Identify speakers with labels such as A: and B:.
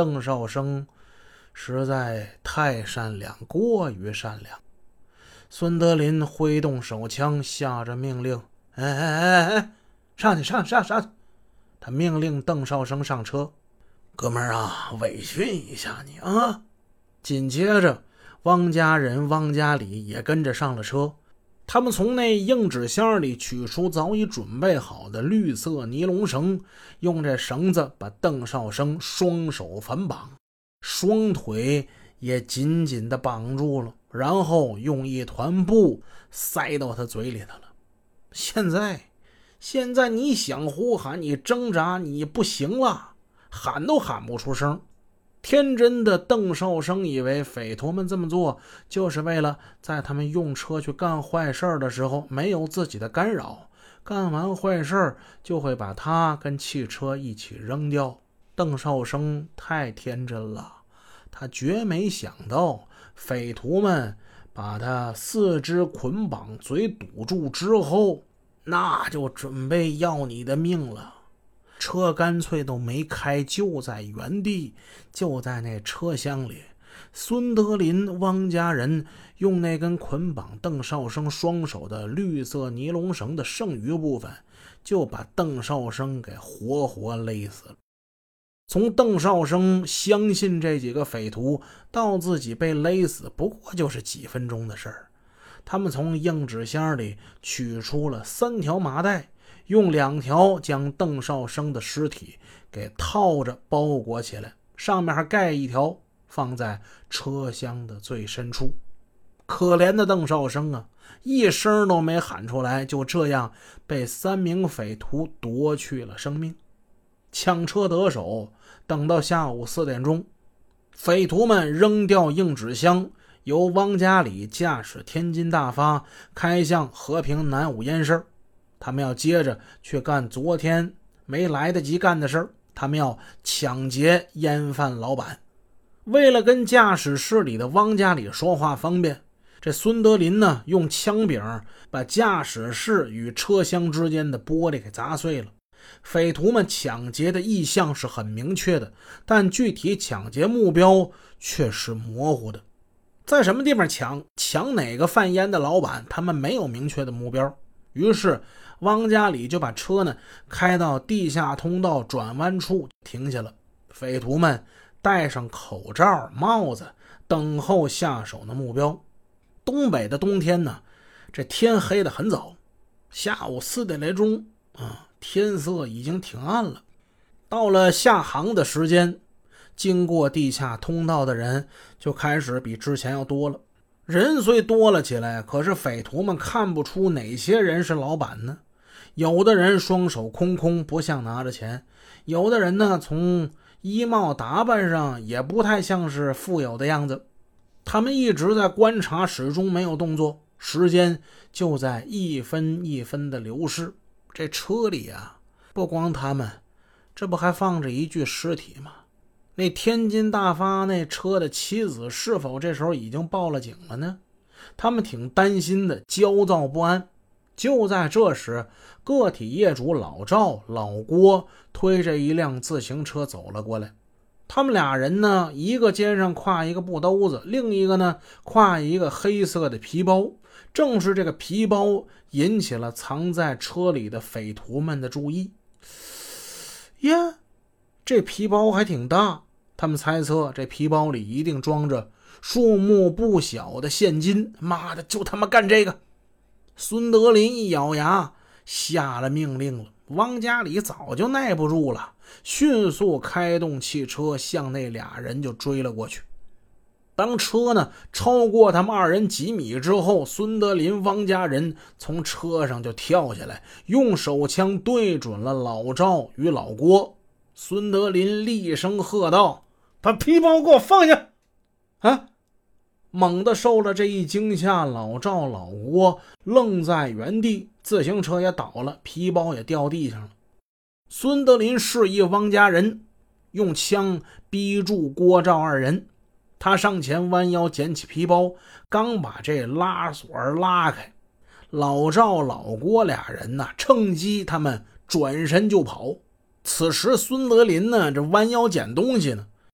A: 邓少生实在太善良，过于善良。孙德林挥动手枪，下着命令：“哎哎哎哎，上去，上上上去！”他命令邓少生上车。哥们儿啊，委屈一下你啊！紧接着，汪家人、汪家里也跟着上了车。他们从那硬纸箱里取出早已准备好的绿色尼龙绳，用这绳子把邓少生双手反绑，双腿也紧紧地绑住了，然后用一团布塞到他嘴里头了。现在，现在你想呼喊，你挣扎，你不行了，喊都喊不出声。天真的邓少生以为匪徒们这么做就是为了在他们用车去干坏事的时候没有自己的干扰，干完坏事就会把他跟汽车一起扔掉。邓少生太天真了，他绝没想到匪徒们把他四肢捆绑、嘴堵住之后，那就准备要你的命了。车干脆都没开，就在原地，就在那车厢里。孙德林、汪家人用那根捆绑邓少生双手的绿色尼龙绳的剩余部分，就把邓少生给活活勒死了。从邓少生相信这几个匪徒到自己被勒死，不过就是几分钟的事儿。他们从硬纸箱里取出了三条麻袋。用两条将邓少生的尸体给套着包裹起来，上面还盖一条，放在车厢的最深处。可怜的邓少生啊，一声都没喊出来，就这样被三名匪徒夺去了生命。抢车得手，等到下午四点钟，匪徒们扔掉硬纸箱，由汪家里驾驶天津大发开向和平南五烟市。他们要接着去干昨天没来得及干的事儿，他们要抢劫烟贩老板。为了跟驾驶室里的汪家里说话方便，这孙德林呢用枪柄把驾驶室与车厢之间的玻璃给砸碎了。匪徒们抢劫的意向是很明确的，但具体抢劫目标却是模糊的。在什么地方抢？抢哪个贩烟的老板？他们没有明确的目标。于是。汪家里就把车呢开到地下通道转弯处停下了。匪徒们戴上口罩、帽子，等候下手的目标。东北的冬天呢，这天黑的很早，下午四点来钟啊，天色已经挺暗了。到了下航的时间，经过地下通道的人就开始比之前要多了。人虽多了起来，可是匪徒们看不出哪些人是老板呢？有的人双手空空，不像拿着钱；有的人呢，从衣帽打扮上也不太像是富有的样子。他们一直在观察，始终没有动作。时间就在一分一分的流逝。这车里啊，不光他们，这不还放着一具尸体吗？那天津大发那车的妻子是否这时候已经报了警了呢？他们挺担心的，焦躁不安。就在这时，个体业主老赵、老郭推着一辆自行车走了过来。他们俩人呢，一个肩上挎一个布兜子，另一个呢挎一个黑色的皮包。正是这个皮包引起了藏在车里的匪徒们的注意。呀，这皮包还挺大。他们猜测这皮包里一定装着数目不小的现金。妈的，就他妈干这个！孙德林一咬牙，下了命令了。汪家里早就耐不住了，迅速开动汽车，向那俩人就追了过去。当车呢超过他们二人几米之后，孙德林、汪家人从车上就跳下来，用手枪对准了老赵与老郭。孙德林厉声喝道：“把皮包给我放下！”啊！猛地受了这一惊吓，老赵、老郭愣在原地，自行车也倒了，皮包也掉地上了。孙德林示意汪家人用枪逼住郭赵二人，他上前弯腰捡起皮包，刚把这拉锁拉开，老赵、老郭俩人呢，趁机他们转身就跑。此时孙德林呢，这弯腰捡东西呢。